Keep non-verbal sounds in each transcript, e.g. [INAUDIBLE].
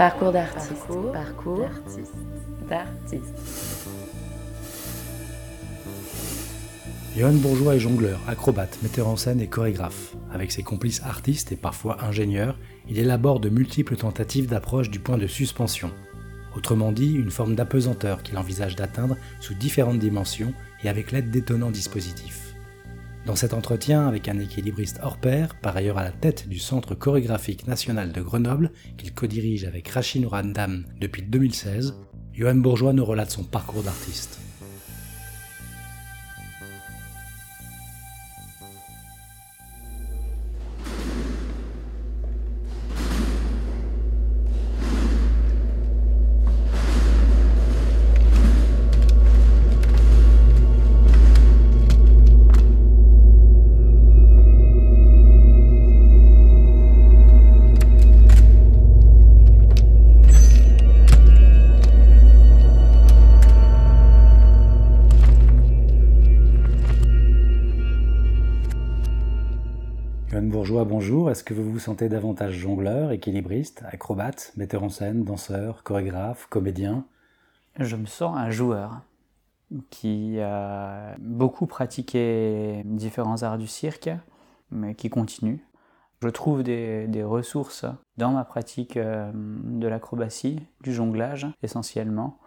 Parcours d'artiste. Parcours, d'artiste. Johan Bourgeois est jongleur, acrobate, metteur en scène et chorégraphe. Avec ses complices artistes et parfois ingénieurs, il élabore de multiples tentatives d'approche du point de suspension. Autrement dit, une forme d'apesanteur qu'il envisage d'atteindre sous différentes dimensions et avec l'aide d'étonnants dispositifs. Dans cet entretien avec un équilibriste hors pair, par ailleurs à la tête du Centre chorégraphique national de Grenoble, qu'il co-dirige avec Rachid Nourandam depuis 2016, Johan Bourgeois nous relate son parcours d'artiste. Bonjour. Est-ce que vous vous sentez davantage jongleur, équilibriste, acrobate, metteur en scène, danseur, chorégraphe, comédien? Je me sens un joueur qui a beaucoup pratiqué différents arts du cirque, mais qui continue. Je trouve des, ressources dans ma pratique euh, de l'acrobatie, du jonglage essentiellement,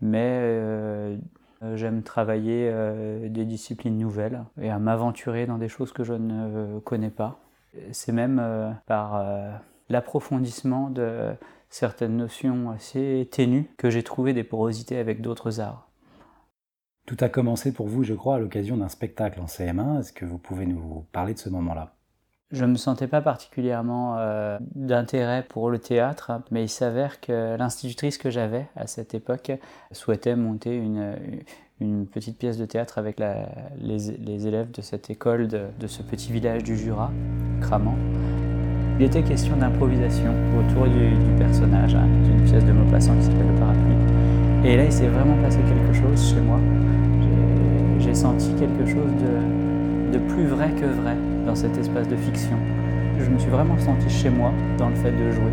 mais euh, j'aime travailler euh, des disciplines nouvelles et à m'aventurer dans des choses que je ne connais pas. C'est même euh, par euh, l'approfondissement de certaines notions assez ténues que j'ai trouvé des porosités avec d'autres arts. Tout a commencé pour vous, je crois, à l'occasion d'un spectacle en CM1. Est-ce que vous pouvez nous parler de ce moment-là? Je ne me sentais pas particulièrement euh, d'intérêt pour le théâtre, mais il s'avère que l'institutrice que j'avais à cette époque souhaitait monter une, une petite pièce de théâtre avec les, élèves de cette école de, ce petit village du Jura, Cramant. Il était question d'improvisation autour du, personnage, hein, d'une pièce de Maupassant qui s'appelle Le Parapluie. Et là, il s'est vraiment passé quelque chose chez moi. J'ai senti quelque chose de, de plus vrai que vrai dans cet espace de fiction. Je me suis vraiment senti chez moi dans le fait de jouer,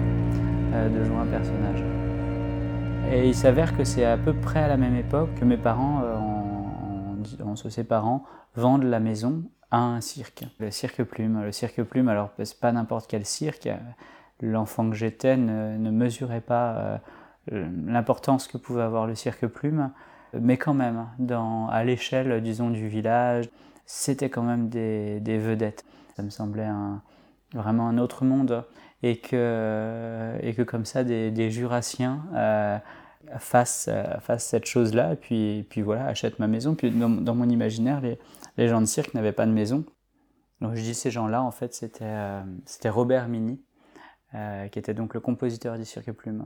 euh, de jouer un personnage. Et il s'avère que c'est à peu près à la même époque que mes parents, euh, en, se séparant, vendent la maison à un cirque, le cirque Plume. Le cirque Plume, alors c'est pas n'importe quel cirque. L'enfant que j'étais ne, mesurait pas euh, l'importance que pouvait avoir le cirque Plume, mais quand même, à l'échelle, disons, du village, c'était quand même des, vedettes. Ça me semblait vraiment un autre monde et que, et que comme ça, des, jurassiens euh, fassent, cette chose-là, et puis, puis voilà, achètent ma maison. Puis dans, mon imaginaire, les, les, gens de cirque n'avaient pas de maison. Donc je dis ces gens-là, en fait, c'était euh, c'était Robert Mini, euh, qui était donc le compositeur du Cirque Plume.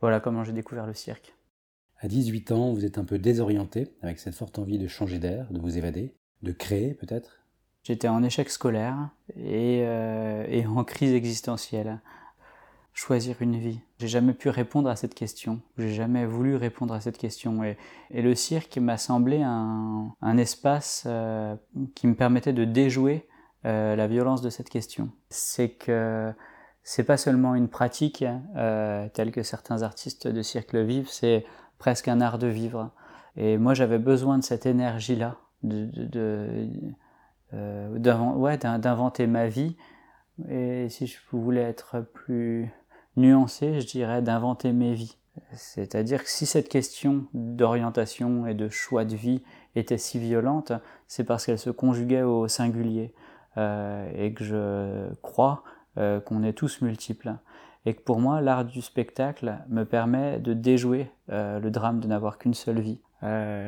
Voilà comment j'ai découvert le cirque. À 18 ans, vous êtes un peu désorienté, avec cette forte envie de changer d'air, de vous évader, de créer peut-être? J'étais en échec scolaire et, euh, et, en crise existentielle. Choisir une vie. J'ai jamais pu répondre à cette question. J'ai jamais voulu répondre à cette question. Et, le cirque m'a semblé un, espace euh, qui me permettait de déjouer euh, la violence de cette question. C'est que c'est pas seulement une pratique telle que certains artistes de cirque le vivent, c'est presque un art de vivre. Et moi j'avais besoin de cette énergie-là, euh, d'inventer ma vie. Et si je voulais être plus nuancé, je dirais d'inventer mes vies. C'est-à-dire que si cette question d'orientation et de choix de vie était si violente, c'est parce qu'elle se conjuguait au singulier. Euh, et que je crois euh, qu'on est tous multiples. Et que pour moi, l'art du spectacle me permet de déjouer le drame de n'avoir qu'une seule vie.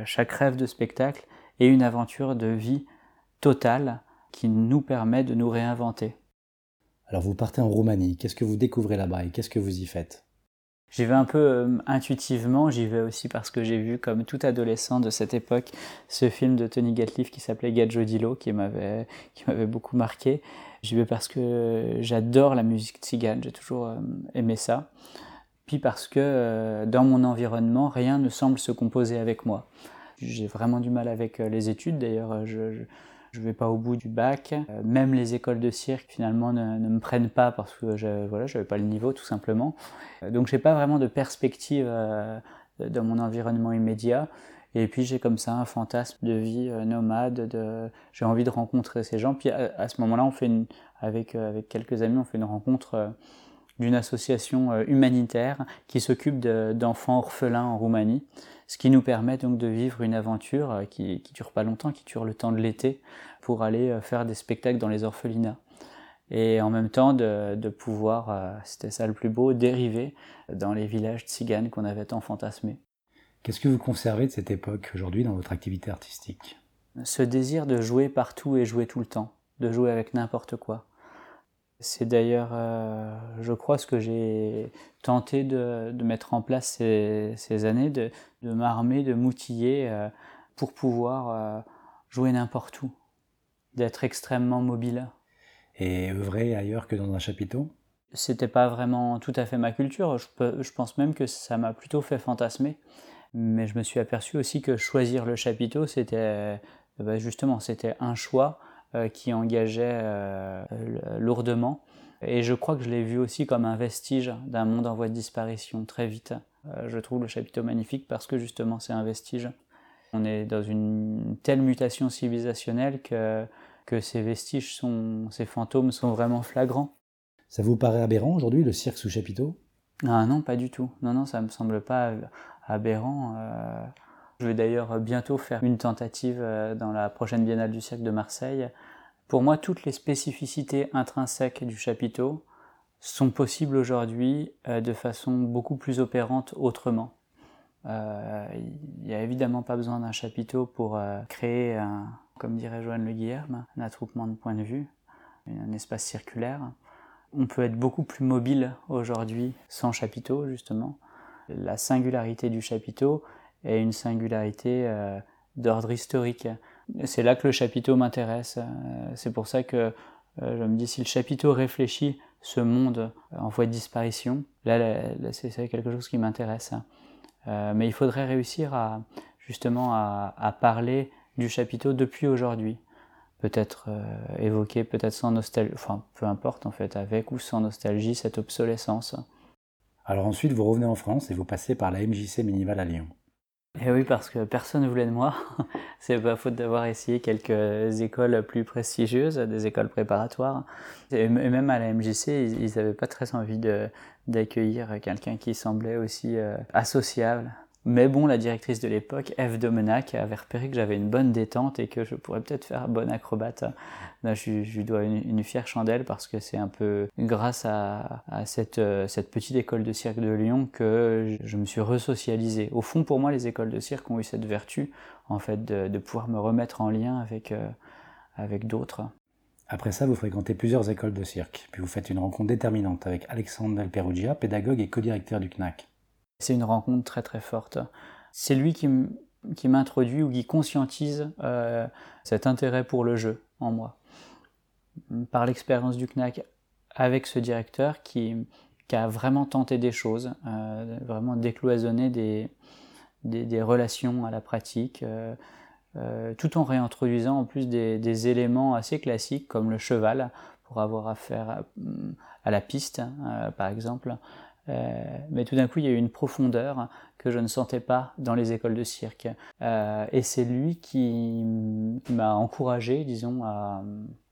chaque rêve de spectacle est une aventure de vie Total qui nous permet de nous réinventer. Alors vous partez en Roumanie, qu'est-ce que vous découvrez là-bas et qu'est-ce que vous y faites? J'y vais un peu euh, intuitivement, j'y vais aussi parce que j'ai vu, comme tout adolescent de cette époque, ce film de Tony Gatliff qui s'appelait Gadjodilo, qui m'avait, qui m'avait beaucoup marqué. J'y vais parce que j'adore la musique tzigane, j'ai toujours euh, aimé ça. Puis parce que euh, dans mon environnement, rien ne semble se composer avec moi. J'ai vraiment du mal avec les études, d'ailleurs, je vais pas au bout du bac. Euh, même les écoles de cirque finalement ne, me prennent pas parce que je voilà, j'avais pas le niveau tout simplement. Euh, donc j'ai pas vraiment de perspective euh, dans mon environnement immédiat. Et puis j'ai comme ça un fantasme de vie nomade. De... J'ai envie de rencontrer ces gens. Puis à, ce moment-là, on fait une... avec avec quelques amis, on fait une rencontre d'une association humanitaire qui s'occupe d'enfants orphelins en Roumanie ce qui nous permet donc de vivre une aventure euh, qui, ne dure pas longtemps, qui dure le temps de l'été, pour aller euh, faire des spectacles dans les orphelinats. Et en même temps de, pouvoir, euh, c'était ça le plus beau, dériver dans les villages tziganes qu'on avait tant fantasmés. Qu'est-ce que vous conservez de cette époque aujourd'hui dans votre activité artistique? Ce désir de jouer partout et jouer tout le temps, de jouer avec n'importe quoi. C'est d'ailleurs, euh, je crois, ce que j'ai tenté de, mettre en place ces, années, de, m'armer, de m'outiller euh, pour pouvoir euh, jouer n'importe où, d'être extrêmement mobile. Et œuvrer ailleurs que dans un chapiteau? C'était pas vraiment tout à fait ma culture. Je, pense même que ça m'a plutôt fait fantasmer. Mais je me suis aperçu aussi que choisir le chapiteau, c'était bah, justement, c'était un choix qui engageait euh, lourdement. Et je crois que je l'ai vu aussi comme un vestige d'un monde en voie de disparition très vite. Euh, je trouve le chapiteau magnifique parce que justement c'est un vestige. On est dans une telle mutation civilisationnelle que, que ces vestiges, sont, ces fantômes sont vraiment flagrants. Ça vous paraît aberrant aujourd'hui le cirque sous chapiteau? Ah non, pas du tout. Non, non, ça me semble pas aberrant. Je vais d'ailleurs bientôt faire une tentative euh, dans la prochaine Biennale du Cirque de Marseille. Pour moi, toutes les spécificités intrinsèques du chapiteau sont possibles aujourd'hui euh, de façon beaucoup plus opérante autrement. Euh, il n'y a évidemment pas besoin d'un chapiteau pour créer, un, comme dirait Joanne Le Guillerme, un attroupement de points de vue, un espace circulaire. On peut être beaucoup plus mobile aujourd'hui sans chapiteau, justement. La singularité du chapiteau, et une singularité euh, d'ordre historique. C'est là que le chapiteau m'intéresse. Euh, c'est pour ça que euh, je me dis si le chapiteau réfléchit ce monde en voie de disparition, là, c'est quelque chose qui m'intéresse. mais il faudrait réussir à justement à, parler du chapiteau depuis aujourd'hui. Peut-être évoquer, peut-être sans nostalgie, enfin peu importe en fait, avec ou sans nostalgie, cette obsolescence. Alors ensuite, vous revenez en France et vous passez par la MJC Minival à Lyon. Et eh oui, parce que personne ne voulait de moi. [LAUGHS] C'est pas faute d'avoir essayé quelques écoles plus prestigieuses, des écoles préparatoires. Et même à la MJC, ils n'avaient pas très envie d'accueillir quelqu'un qui semblait aussi euh, associable. Mais bon, la directrice de l'époque, Eve Domenac, avait repéré que j'avais une bonne détente et que je pourrais peut-être faire un bon acrobate. Là, je, lui dois une, fière chandelle parce que c'est un peu grâce à, cette, euh, cette, petite école de cirque de Lyon que je me suis resocialisé. Au fond, pour moi, les écoles de cirque ont eu cette vertu, en fait, de, pouvoir me remettre en lien avec, euh, avec d'autres. Après ça, vous fréquentez plusieurs écoles de cirque, puis vous faites une rencontre déterminante avec Alexandre Del Perugia, pédagogue et co-directeur du CNAC. C'est une rencontre très très forte. C'est lui qui m'introduit ou qui conscientise euh, cet intérêt pour le jeu en moi. Par l'expérience du CNAC avec ce directeur qui, a vraiment tenté des choses, euh, vraiment décloisonné des, relations à la pratique, euh, tout en réintroduisant en plus des, éléments assez classiques comme le cheval pour avoir affaire à, la piste, par exemple, euh, mais tout d'un coup, il y a eu une profondeur que je ne sentais pas dans les écoles de cirque. Euh, et c'est lui qui, m'a encouragé, disons, à,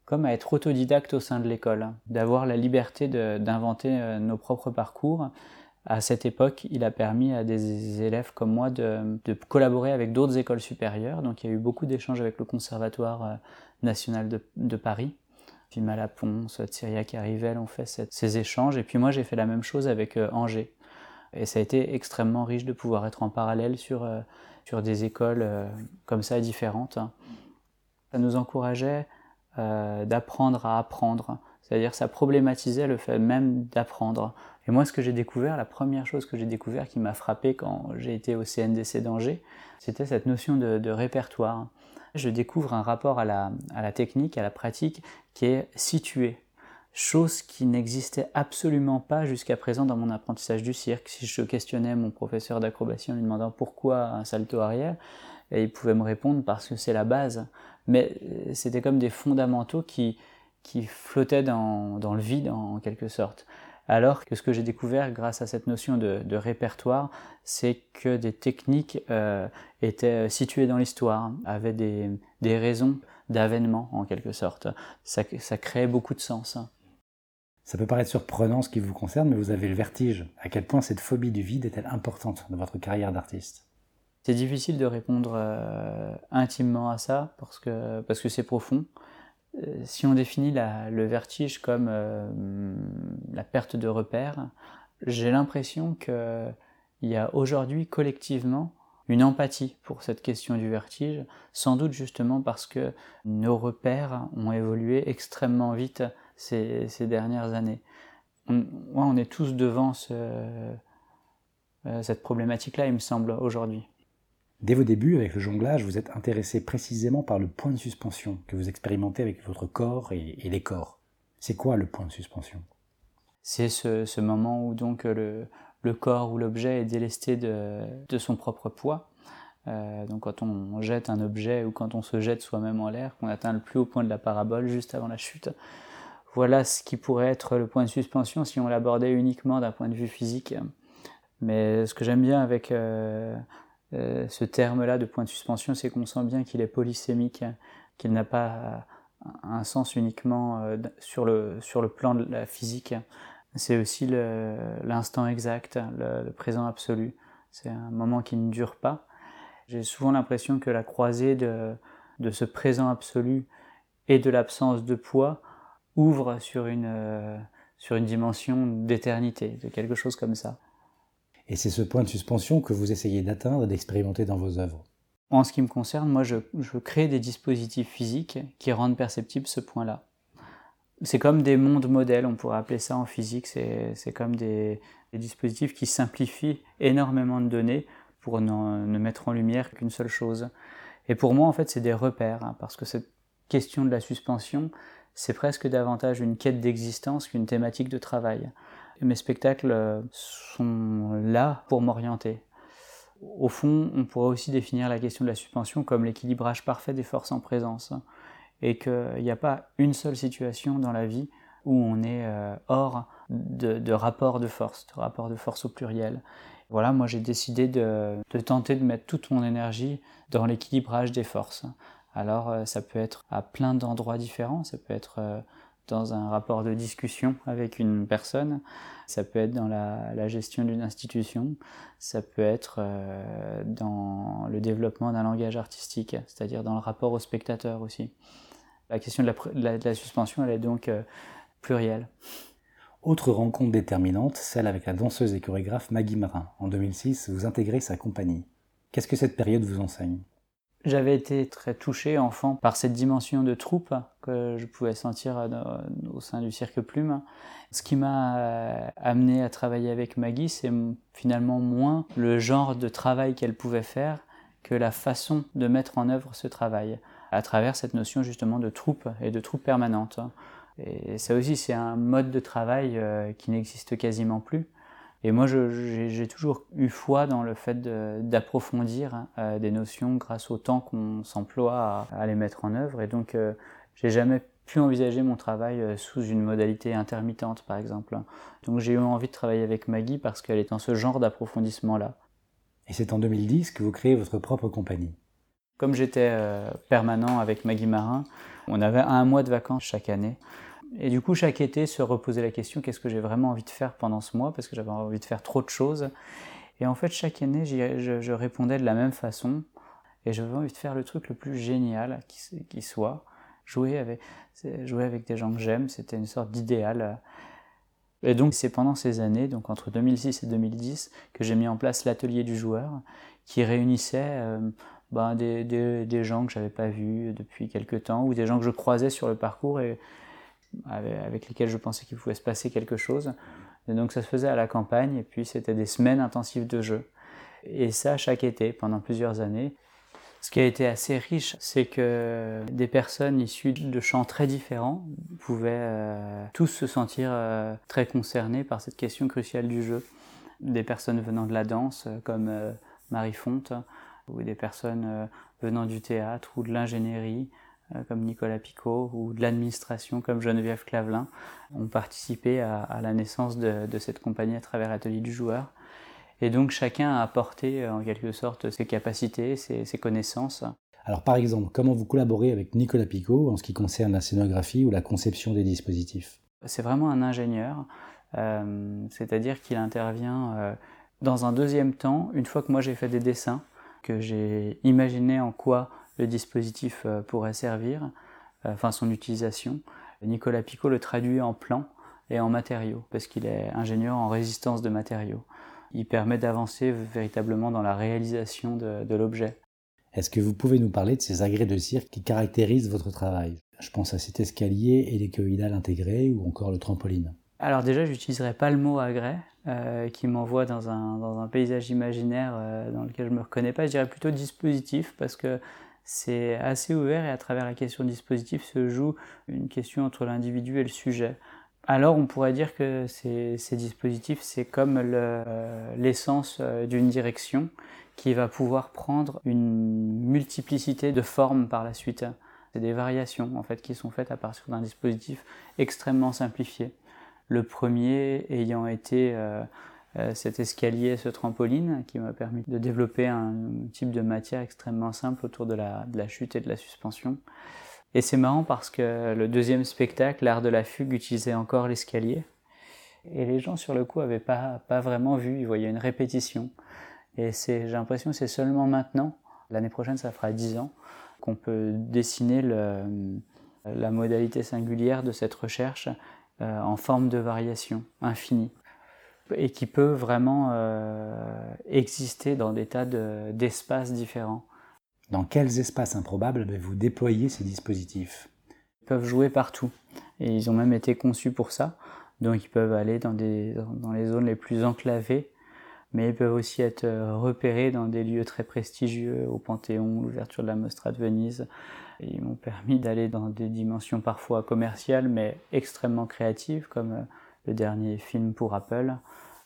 comme à être autodidacte au sein de l'école, d'avoir la liberté d'inventer euh, nos propres parcours. À cette époque, il a permis à des élèves comme moi de, collaborer avec d'autres écoles supérieures. Donc il y a eu beaucoup d'échanges avec le Conservatoire national de Paris, puis Malaponce, Thiriac et Rivelle ont fait ces échanges. Et puis moi, j'ai fait la même chose avec euh, Angers. Et ça a été extrêmement riche de pouvoir être en parallèle sur, euh, sur des écoles euh, comme ça différentes. Ça nous encourageait d'apprendre à apprendre. C'est-à-dire ça problématisait le fait même d'apprendre. Et moi, ce que j'ai découvert, la première chose que j'ai découvert qui m'a frappé quand j'ai été au CNDC d'Angers, c'était cette notion de répertoire je découvre un rapport à la, technique, à la pratique qui est situé. Chose qui n'existait absolument pas jusqu'à présent dans mon apprentissage du cirque. Si je questionnais mon professeur d'acrobatie en lui demandant pourquoi un salto arrière, et ils pouvaient me répondre parce que c'est la base. Mais c'était comme des fondamentaux qui, qui flottaient dans, dans le vide en quelque sorte. Alors que ce que j'ai découvert grâce à cette notion de, répertoire, c'est que des techniques euh, étaient situées dans l'histoire, avaient des, raisons d'avènement en quelque sorte. Ça, ça créait beaucoup de sens. Ça peut paraître surprenant ce qui vous concerne, mais vous avez le vertige. À quel point cette phobie du vide est-elle importante dans votre carrière d'artiste? C'est difficile de répondre euh, intimement à ça parce que parce que c'est profond. Euh, si on définit le vertige comme euh, la perte de repère, j'ai l'impression qu'il y a aujourd'hui collectivement une empathie pour cette question du vertige, sans doute justement parce que nos repères ont évolué extrêmement vite ces, dernières années. On, on est tous devant euh, cette problématique-là, il me semble, aujourd'hui. Dès vos débuts avec le jonglage, vous êtes intéressé précisément par le point de suspension que vous expérimentez avec votre corps et, les corps. C'est quoi le point de suspension? C'est ce, moment où donc le, corps ou l'objet est délesté de, son propre poids. Euh, donc quand on jette un objet ou quand on se jette soi-même en l'air, qu'on atteint le plus haut point de la parabole juste avant la chute. Voilà ce qui pourrait être le point de suspension si on l'abordait uniquement d'un point de vue physique. Mais ce que j'aime bien avec euh, euh, ce terme-là de point de suspension, c'est qu'on sent bien qu'il est polysémique, qu'il n'a pas un sens uniquement euh, sur le, sur le plan de la physique. C'est aussi l'instant exact, le, présent absolu. C'est un moment qui ne dure pas. J'ai souvent l'impression que la croisée de, de, ce présent absolu et de l'absence de poids ouvre sur une, euh, sur une dimension d'éternité, de quelque chose comme ça. Et c'est ce point de suspension que vous essayez d'atteindre et d'expérimenter dans vos œuvres. En ce qui me concerne, moi, je, crée des dispositifs physiques qui rendent perceptible ce point-là. C'est comme des mondes modèles, on pourrait appeler ça en physique, c'est comme des, dispositifs qui simplifient énormément de données pour ne mettre en lumière qu'une seule chose. Et pour moi, en fait, c'est des repères, hein, parce que cette question de la suspension, c'est presque davantage une quête d'existence qu'une thématique de travail mes spectacles euh, sont là pour m'orienter. Au fond, on pourrait aussi définir la question de la suspension comme l'équilibrage parfait des forces en présence. Et qu'il n'y a pas une seule situation dans la vie où on est euh, hors de, rapport de force, de rapport de force au pluriel. Voilà, moi j'ai décidé de, tenter de mettre toute mon énergie dans l'équilibrage des forces. Alors euh, ça peut être à plein d'endroits différents, ça peut être dans un rapport de discussion avec une personne, ça peut être dans la, gestion d'une institution, ça peut être euh, dans le développement d'un langage artistique, c'est-à-dire dans le rapport au spectateur aussi. La question de la, suspension, elle est donc euh, plurielle. Autre rencontre déterminante, celle avec la danseuse et chorégraphe Maggie Marin. En 2006, vous intégrez sa compagnie. Qu'est-ce que cette période vous enseigne? J'avais été très touché enfant par cette dimension de troupe que je pouvais sentir euh, au sein du cirque Plume. Ce qui m'a euh, amené à travailler avec Maggie, c'est finalement moins le genre de travail qu'elle pouvait faire que la façon de mettre en œuvre ce travail, à travers cette notion justement de troupe et de troupe permanente. Et ça aussi, c'est un mode de travail euh, qui n'existe quasiment plus. Et moi, j'ai toujours eu foi dans le fait d'approfondir euh, des notions grâce au temps qu'on s'emploie à, les mettre en œuvre. Et donc, euh, j'ai jamais pu envisager mon travail euh, sous une modalité intermittente, par exemple. Donc, j'ai eu envie de travailler avec Maggie parce qu'elle est dans ce genre d'approfondissement-là. Et c'est en 2010 que vous créez votre propre compagnie. Comme j'étais permanent avec Maggie Marin, on avait un mois de vacances chaque année. Et du coup, chaque été, se reposer la question qu'est-ce que j'ai vraiment envie de faire pendant ce mois? Parce que j'avais envie de faire trop de choses. Et en fait, chaque année, je, répondais de la même façon. Et j'avais envie de faire le truc le plus génial qui, soit. Jouer avec, jouer avec des gens que j'aime, c'était une sorte d'idéal. Et donc, c'est pendant ces années, donc entre 2006 et 2010, que j'ai mis en place l'atelier du joueur, qui réunissait euh, ben, des, des, gens que j'avais pas vus depuis quelques temps, ou des gens que je croisais sur le parcours avec, lesquels je pensais qu'il pouvait se passer quelque chose. Et donc ça se faisait à la campagne, et puis c'était des semaines intensives de jeu. Et ça chaque été, pendant plusieurs années. Ce qui a été assez riche, c'est que des personnes issues de champs très différents pouvaient euh, tous se sentir euh, très concernés par cette question cruciale du jeu. Des personnes venant de la danse, comme euh, Marie Fonte, ou des personnes venant du théâtre ou de l'ingénierie, comme Nicolas Picot, ou de l'administration, comme Geneviève Clavelin, ont participé à, la naissance de, cette compagnie à travers l'atelier du joueur. Et donc chacun a apporté en quelque sorte ses capacités, ses connaissances. Alors par exemple, comment vous collaborez avec Nicolas Picot en ce qui concerne la scénographie ou la conception des dispositifs? C'est vraiment un ingénieur, euh, c'est-à-dire qu'il intervient euh, dans un deuxième temps, une fois que moi j'ai fait des dessins, que j'ai imaginé en quoi le dispositif euh, pourrait servir, enfin son utilisation. Nicolas Picot le traduit en plan et en matériaux, parce qu'il est ingénieur en résistance de matériaux. Il permet d'avancer véritablement dans la réalisation de l'objet. Est-ce que vous pouvez nous parler de ces agrès de cirque qui caractérisent votre travail? Je pense à cet escalier et l'écoïdal intégré ou encore le trampoline. Alors déjà, j'utiliserai pas le mot agrès euh, qui m'envoie dans un, dans un, paysage imaginaire euh, dans lequel je me reconnais pas. Je dirais plutôt dispositif parce que c'est assez ouvert et à travers la question dispositif se joue une question entre l'individu et le sujet. Alors on pourrait dire que ces, dispositifs, c'est comme euh, l'essence d'une direction qui va pouvoir prendre une multiplicité de formes par la suite. C'est des variations en fait qui sont faites à partir d'un dispositif extrêmement simplifié. Le premier ayant été euh, euh, cet escalier, ce trampoline, qui m'a permis de développer un type de matière extrêmement simple autour de la, chute et de la suspension. Et c'est marrant parce que le deuxième spectacle, l'art de la fugue, utilisait encore l'escalier. Et les gens sur le coup n'avaient pas, pas vraiment vu, ils voyaient une répétition. Et j'ai l'impression que c'est seulement maintenant, l'année prochaine ça fera 10 ans, qu'on peut dessiner la modalité singulière de cette recherche euh, en forme de variation infinie et qui peut vraiment euh, exister dans des tas d'espaces différents. Dans quels espaces improbables avez-vous déployé ces dispositifs? Ils peuvent jouer partout et ils ont même été conçus pour ça. Donc ils peuvent aller dans, des, dans les zones les plus enclavées mais ils peuvent aussi être euh, repérés dans des lieux très prestigieux, au Panthéon, l'ouverture de la Mostra de Venise. ils m'ont permis d'aller dans des dimensions parfois commerciales, mais extrêmement créatives, comme euh, le dernier film pour Apple.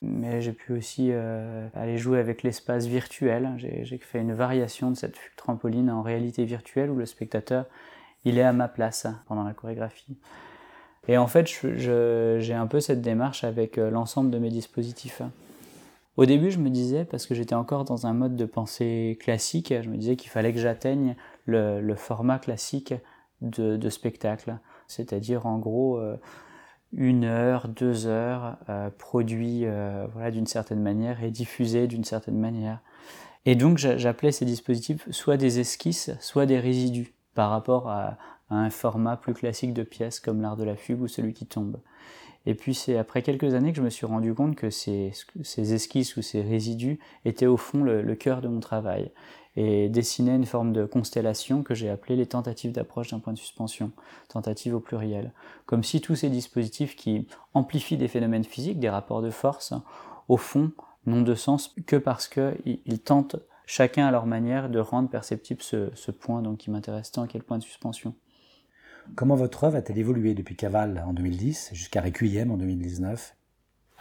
Mais j'ai pu aussi euh, aller jouer avec l'espace virtuel. J'ai fait une variation de cette trampoline en réalité virtuelle où le spectateur il est à ma place pendant la chorégraphie. Et en fait, j'ai un peu cette démarche avec l'ensemble de mes dispositifs. Au début, je me disais, parce que j'étais encore dans un mode de pensée classique, je me disais qu'il fallait que j'atteigne le, format classique de, spectacle, c'est-à-dire en gros euh, une heure, deux heures, euh, produit euh, voilà, d'une certaine manière et diffusé d'une certaine manière. Et donc j'appelais ces dispositifs soit des esquisses, soit des résidus par rapport à, un format plus classique de pièces comme l'art de la fugue ou celui qui tombe. Et puis c'est après quelques années que je me suis rendu compte que ces, ces esquisses ou ces résidus étaient au fond le, cœur de mon travail et dessinaient une forme de constellation que j'ai appelée les tentatives d'approche d'un point de suspension, tentatives au pluriel. Comme si tous ces dispositifs qui amplifient des phénomènes physiques, des rapports de force, au fond n'ont de sens que parce qu'ils tentent chacun à leur manière de rendre perceptible ce, point donc, qui m'intéresse tant, le point de suspension. Comment votre œuvre a-t-elle évolué depuis Caval en 2010 jusqu'à Requiem en 2019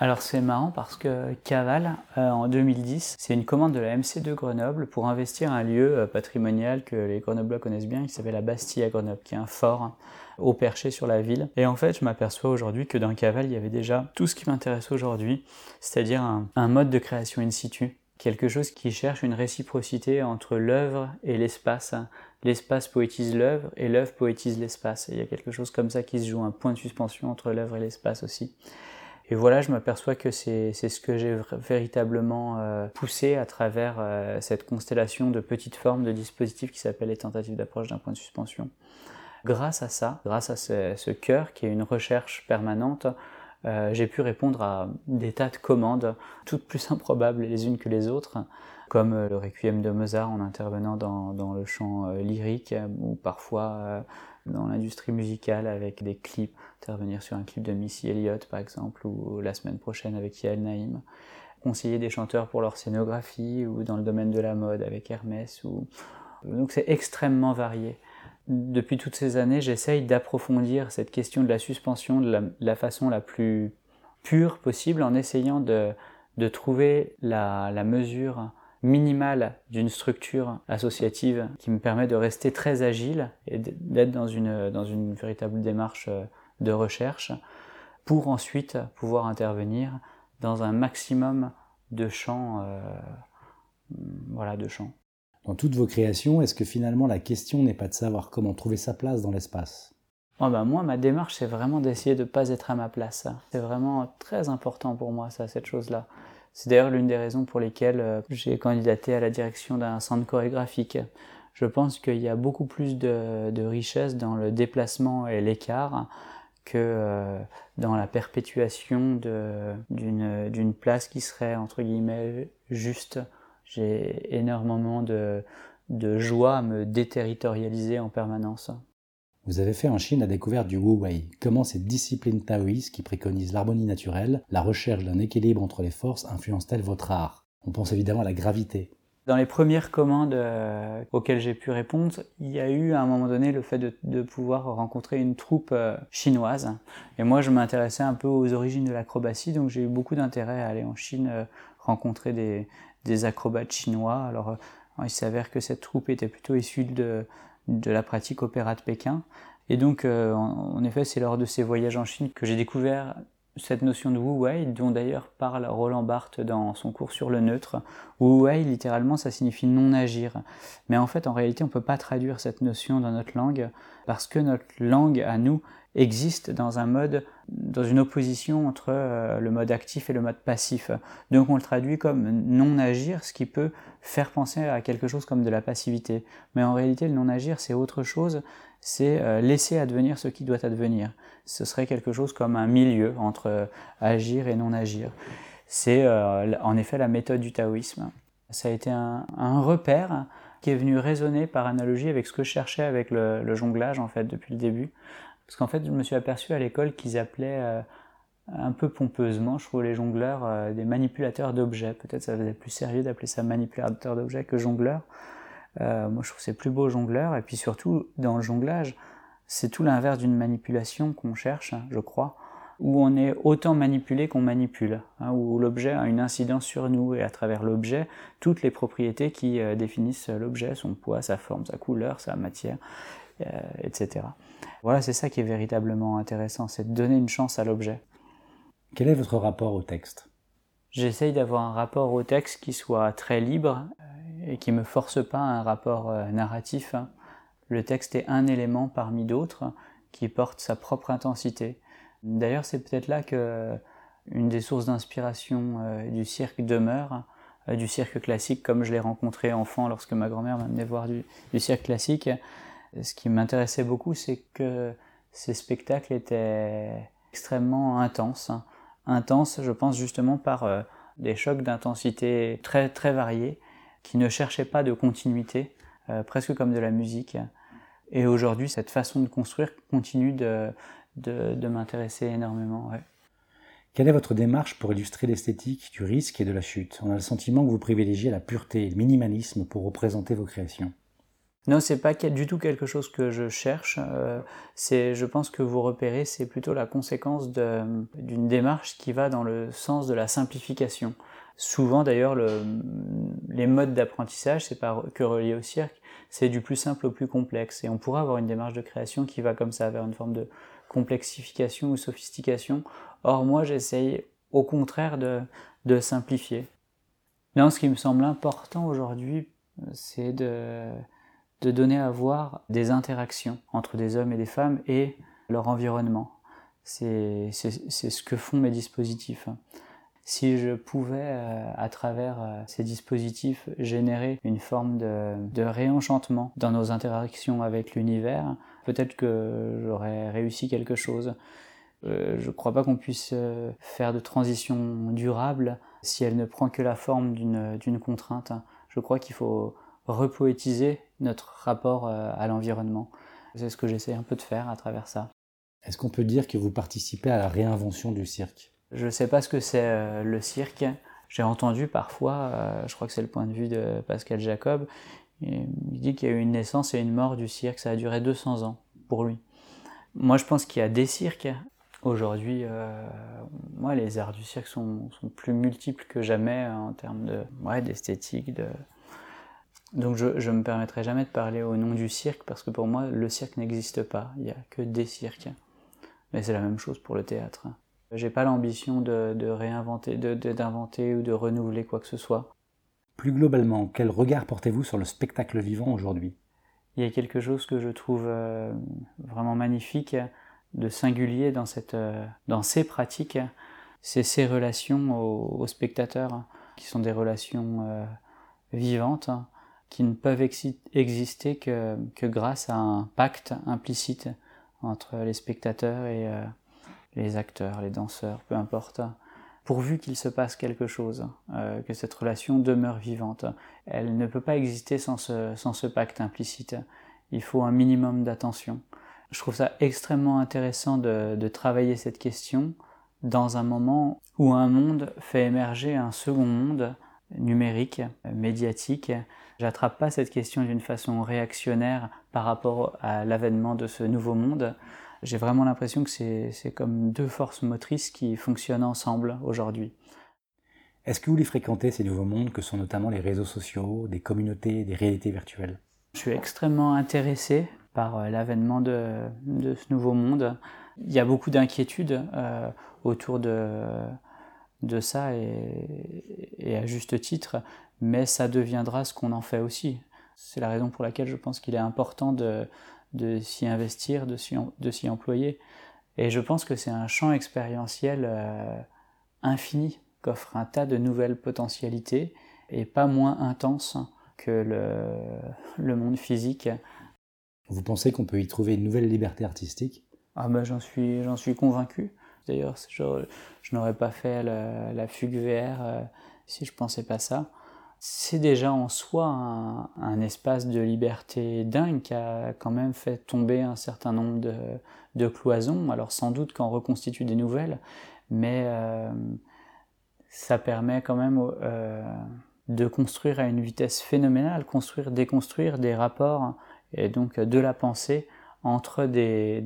alors c'est marrant parce que Caval, euh, en 2010, c'est une commande de la MC de Grenoble pour investir un lieu euh, patrimonial que les Grenoblois connaissent bien, qui s'appelle la Bastille à Grenoble, qui est un fort haut perché sur la ville. Et en fait, je m'aperçois aujourd'hui que dans Caval, il y avait déjà tout ce qui m'intéresse aujourd'hui, c'est-à-dire un, mode de création in situ, quelque chose qui cherche une réciprocité entre l'œuvre et l'espace, l'espace poétise l'œuvre et l'œuvre poétise l'espace. Il y a quelque chose comme ça qui se joue, un point de suspension entre l'œuvre et l'espace aussi. Et voilà, je m'aperçois que c'est ce que j'ai véritablement euh, poussé à travers euh, cette constellation de petites formes de dispositifs qui s'appellent les tentatives d'approche d'un point de suspension. Grâce à ça, grâce à ce, cœur qui est une recherche permanente, euh, j'ai pu répondre à des tas de commandes, toutes plus improbables les unes que les autres, comme le requiem de Mozart en intervenant dans, le chant lyrique ou parfois dans l'industrie musicale avec des clips, intervenir sur un clip de Missy Elliott par exemple ou la semaine prochaine avec Yael Naïm, conseiller des chanteurs pour leur scénographie ou dans le domaine de la mode avec Hermès. Donc c'est extrêmement varié. Depuis toutes ces années, j'essaye d'approfondir cette question de la suspension de la, façon la plus pure possible en essayant de, trouver la mesure minimale d'une structure associative qui me permet de rester très agile et d'être dans une, dans une véritable démarche euh, de recherche pour ensuite pouvoir intervenir dans un maximum de champs. Euh, voilà, de champs. Dans toutes vos créations, est-ce que finalement la question n'est pas de savoir comment trouver sa place dans l'espace? Oh ben Moi, ma démarche, c'est vraiment d'essayer de ne pas être à ma place. C'est vraiment très important pour moi, ça, cette chose-là. C'est d'ailleurs l'une des raisons pour lesquelles euh, j'ai candidaté à la direction d'un centre chorégraphique. Je pense qu'il y a beaucoup plus de, richesse dans le déplacement et l'écart que euh, dans la perpétuation d'une place qui serait entre guillemets juste. J'ai énormément de, de joie à me déterritorialiser en permanence. Vous avez fait en Chine la découverte du Wu Wei. Comment cette discipline taoïste qui préconise l'harmonie naturelle, la recherche d'un équilibre entre les forces, influence-t-elle votre art? On pense évidemment à la gravité. Dans les premières commandes euh, auxquelles j'ai pu répondre, il y a eu à un moment donné le fait de, pouvoir rencontrer une troupe euh, chinoise. Et moi, je m'intéressais un peu aux origines de l'acrobatie, donc j'ai eu beaucoup d'intérêt à aller en Chine euh, rencontrer des, des, acrobates chinois. Alors, il s'avère que cette troupe était plutôt issue de, de la pratique opéra de Pékin. Et donc, euh, en, effet, c'est lors de ces voyages en Chine que j'ai découvert cette notion de Wu Wei, dont d'ailleurs parle Roland Barthes dans son cours sur le neutre. Wu Wei, littéralement, ça signifie non agir. Mais en fait, en réalité, on ne peut pas traduire cette notion dans notre langue, parce que notre langue, à nous, existe dans un mode, dans une opposition entre euh, le mode actif et le mode passif. Donc on le traduit comme non agir, ce qui peut faire penser à quelque chose comme de la passivité. Mais en réalité, le non agir, c'est autre chose, c'est euh, laisser advenir ce qui doit advenir. Ce serait quelque chose comme un milieu entre euh, agir et non agir. C'est en effet la méthode du taoïsme. Ça a été un, repère qui est venu résonner par analogie avec ce que je cherchais avec le jonglage en fait depuis le début. Parce qu'en fait, je me suis aperçu à l'école qu'ils appelaient euh, un peu pompeusement, je trouve, les jongleurs euh, des manipulateurs d'objets. Peut-être ça faisait plus sérieux d'appeler ça manipulateur d'objets que jongleur. Euh, moi, je trouve c'est plus beau jongleur. Et puis surtout, dans le jonglage, c'est tout l'inverse d'une manipulation qu'on cherche, je crois, où on est autant manipulé qu'on manipule, hein, où l'objet a une incidence sur nous et à travers l'objet, toutes les propriétés qui définissent l'objet, son poids, sa forme, sa couleur, sa matière, etc. Voilà, c'est ça qui est véritablement intéressant, c'est de donner une chance à l'objet. Quel est votre rapport au texte? J'essaye d'avoir un rapport au texte qui soit très libre euh, et qui ne me force pas un rapport euh, narratif. Le texte est un élément parmi d'autres qui porte sa propre intensité. D'ailleurs, c'est peut-être là que une des sources d'inspiration euh, du cirque demeure, du cirque classique comme je l'ai rencontré enfant lorsque ma grand-mère m'amenait voir du cirque classique ce qui m'intéressait beaucoup, c'est que ces spectacles étaient extrêmement intenses. Intenses, je pense, justement par euh, des chocs d'intensité très, très variés, qui ne cherchaient pas de continuité, euh, presque comme de la musique. Et aujourd'hui, cette façon de construire continue de, m'intéresser énormément. Quelle est votre démarche pour illustrer l'esthétique du risque et de la chute? On a le sentiment que vous privilégiez la pureté et le minimalisme pour représenter vos créations. Non, c'est pas du tout quelque chose que je cherche. Euh, c'est, je pense que vous repérez, c'est plutôt la conséquence d'une démarche qui va dans le sens de la simplification. Souvent, d'ailleurs, les modes d'apprentissage, c'est pas que relié au cirque, c'est du plus simple au plus complexe. Et on pourrait avoir une démarche de création qui va comme ça vers une forme de complexification ou sophistication. Or, moi, j'essaye au contraire de, de simplifier. Non, ce qui me semble important aujourd'hui, c'est de de donner à voir des interactions entre des hommes et des femmes et leur environnement. C'est ce que font mes dispositifs. Si je pouvais, euh, à travers euh, ces dispositifs, générer une forme de, réenchantement dans nos interactions avec l'univers, peut-être que j'aurais réussi quelque chose. Euh, je ne crois pas qu'on puisse faire de transition durable si elle ne prend que la forme d'une contrainte. Je crois qu'il faut repoétiser notre rapport euh, à l'environnement. C'est ce que j'essaie un peu de faire à travers ça. Est-ce qu'on peut dire que vous participez à la réinvention du cirque? Je ne sais pas ce que c'est euh, le cirque. J'ai entendu parfois, euh, je crois que c'est le point de vue de Pascal Jacob, il dit qu'il y a eu une naissance et une mort du cirque, ça a duré 200 ans pour lui. Moi je pense qu'il y a des cirques. Aujourd'hui, les arts du cirque sont, sont, plus multiples que jamais en termes de, ouais, d'esthétique. De... Donc je ne me permettrai jamais de parler au nom du cirque parce que pour moi, le cirque n'existe pas. Il n'y a que des cirques. Mais c'est la même chose pour le théâtre. J'ai pas l'ambition de, de, réinventer, d'inventer ou de renouveler quoi que ce soit. Plus globalement, quel regard portez-vous sur le spectacle vivant aujourd'hui? Il y a quelque chose que je trouve euh, vraiment magnifique, de singulier dans, cette, euh, dans ces pratiques, c'est ces relations aux, spectateurs, qui sont des relations euh, vivantes, qui ne peuvent exister que, grâce à un pacte implicite entre les spectateurs et les acteurs, les danseurs, peu importe pourvu qu'il se passe quelque chose, euh, que cette relation demeure vivante. Elle ne peut pas exister sans ce, pacte implicite. Il faut un minimum d'attention. Je trouve ça extrêmement intéressant de, travailler cette question dans un moment où un monde fait émerger un second monde numérique, médiatique. J'attrape pas cette question d'une façon réactionnaire par rapport à l'avènement de ce nouveau monde j'ai vraiment l'impression que c'est comme deux forces motrices qui fonctionnent ensemble aujourd'hui. Est-ce que vous les fréquentez, ces nouveaux mondes, que sont notamment les réseaux sociaux, des communautés, des réalités virtuelles? Je suis extrêmement intéressé par euh, l'avènement de, de, ce nouveau monde. Il y a beaucoup d'inquiétudes euh, autour de, de ça, et, et, à juste titre, mais ça deviendra ce qu'on en fait aussi. C'est la raison pour laquelle je pense qu'il est important de, de s'y investir, de s'y employer. Et je pense que c'est un champ expérientiel euh, infini qu'offre un tas de nouvelles potentialités et pas moins intense que le, le monde physique. Vous pensez qu'on peut y trouver une nouvelle liberté artistique? Ah ben j'en suis, j'en suis convaincu. D'ailleurs, je, n'aurais pas fait la, fugue VR euh, si je pensais pas ça c'est déjà en soi un, espace de liberté dingue qui a quand même fait tomber un certain nombre de, cloisons. Alors sans doute qu'en reconstitue des nouvelles, mais euh, ça permet quand même euh, de construire à une vitesse phénoménale, construire, déconstruire des rapports et donc de la pensée entre des,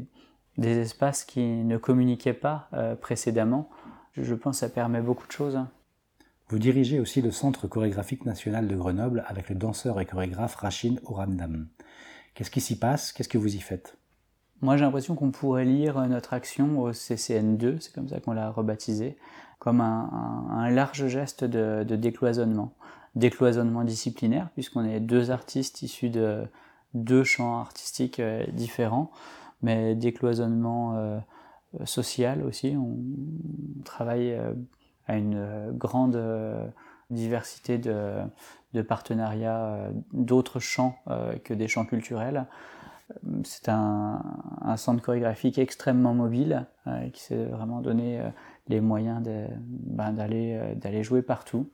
espaces qui ne communiquaient pas euh, précédemment. Je pense que ça permet beaucoup de choses. Vous dirigez aussi le Centre chorégraphique national de Grenoble avec le danseur et chorégraphe Rachid Ouramdam. Qu'est-ce qui s'y passe? Qu'est-ce que vous y faites? Moi j'ai l'impression qu'on pourrait lire notre action au CCN2, c'est comme ça qu'on l'a rebaptisé, comme un, large geste de, décloisonnement. Décloisonnement disciplinaire, puisqu'on est deux artistes issus de deux champs artistiques euh, différents, mais décloisonnement euh, social aussi. On travaille euh, à une euh, grande diversité de, partenariats d'autres champs que des champs culturels. C'est un, centre chorégraphique extrêmement mobile qui s'est vraiment donné les moyens ben, d'aller jouer partout.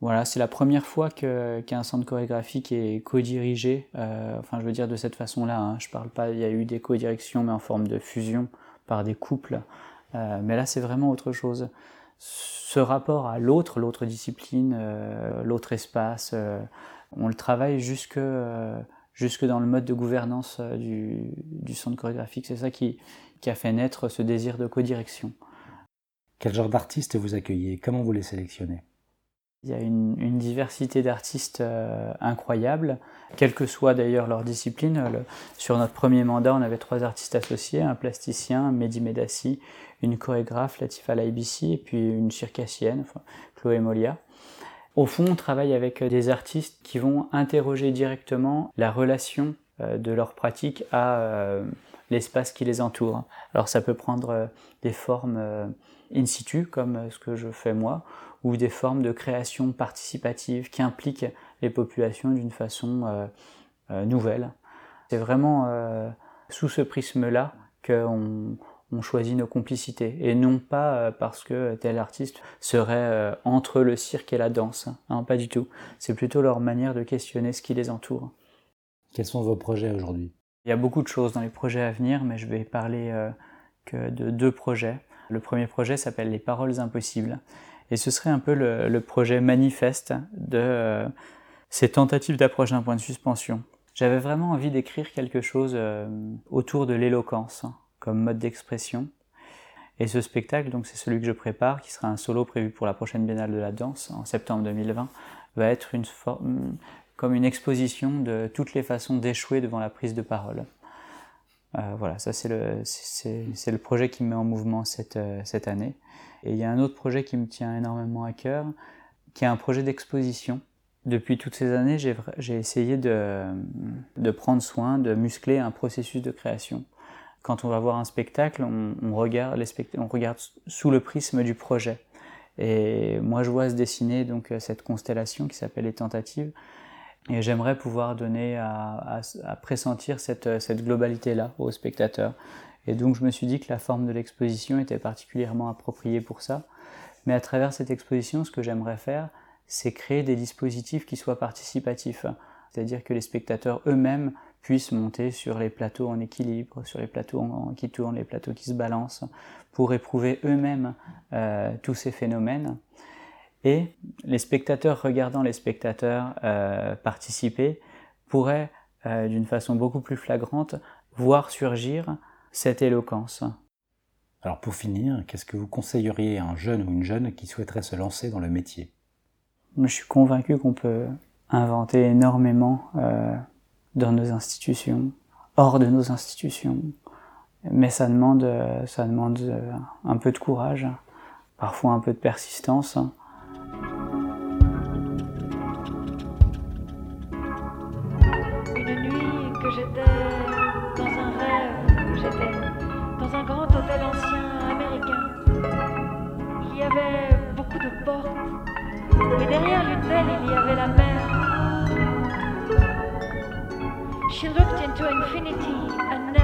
Voilà, c'est la première fois qu'un centre chorégraphique est co-dirigé. enfin, je veux dire de cette façon-là. Hein. Je parle pas. Il y a eu des co-directions, mais en forme de fusion par des couples. mais là, c'est vraiment autre chose ce rapport à l'autre, l'autre discipline, euh, l'autre espace, euh, on le travaille jusque, euh, jusque dans le mode de gouvernance du, du, centre chorégraphique. C'est ça qui, qui, a fait naître ce désir de codirection. Quel genre d'artistes vous accueillez? Comment vous les sélectionnez? Il y a une, diversité d'artistes incroyable, quelle que soit d'ailleurs leur discipline. sur notre premier mandat, on avait trois artistes associés, un plasticien, Mehdi Medassi, une chorégraphe, Latifa Laibissi, et puis une circassienne, Chloé Molia. Au fond, on travaille avec des artistes qui vont interroger directement la relation euh, de leur pratique à euh, l'espace qui les entoure. Alors ça peut prendre euh, des formes in situ, comme ce que je fais moi, ou des formes de création participative qui impliquent les populations d'une façon nouvelle. C'est vraiment sous ce prisme-là qu'on on choisit nos complicités et non pas euh, parce que tel artiste serait euh, entre le cirque et la danse. Non, pas du tout. C'est plutôt leur manière de questionner ce qui les entoure. Quels sont vos projets aujourd'hui? Il y a beaucoup de choses dans les projets à venir, mais je vais parler euh, que de deux projets. Le premier projet s'appelle Les Paroles Impossibles. Et ce serait un peu le, projet manifeste de ces tentatives d'approche d'un point de suspension. J'avais vraiment envie d'écrire quelque chose autour de l'éloquence, comme mode d'expression. Et ce spectacle, donc c'est celui que je prépare, qui sera un solo prévu pour la prochaine Biennale de la danse en septembre 2020, va être une forme, comme une exposition de toutes les façons d'échouer devant la prise de parole. Euh, voilà, ça c'est le, c'est, le projet qui me met en mouvement cette, euh, cette année. Et il y a un autre projet qui me tient énormément à cœur, qui est un projet d'exposition. Depuis toutes ces années, j'ai, essayé de, de prendre soin, de muscler un processus de création. Quand on va voir un spectacle, on, on regarde, les on regarde sous le prisme du projet. Et moi, je vois se dessiner donc cette constellation qui s'appelle les tentatives. Et j'aimerais pouvoir donner à, pressentir cette, cette globalité-là aux spectateurs. Et donc je me suis dit que la forme de l'exposition était particulièrement appropriée pour ça. Mais à travers cette exposition, ce que j'aimerais faire, c'est créer des dispositifs qui soient participatifs. C'est-à-dire que les spectateurs eux-mêmes puissent monter sur les plateaux en équilibre, sur les plateaux qui tournent, les plateaux qui se balancent, pour éprouver eux-mêmes euh, tous ces phénomènes. Et les spectateurs regardant les spectateurs euh, participer pourraient, euh, d'une façon beaucoup plus flagrante, voir surgir cette éloquence. Alors pour finir, qu'est-ce que vous conseilleriez à un jeune ou une jeune qui souhaiterait se lancer dans le métier? Je suis convaincu qu'on peut inventer énormément euh, dans nos institutions, hors de nos institutions, mais ça demande, ça demande un peu de courage, parfois un peu de persistance. She looked into infinity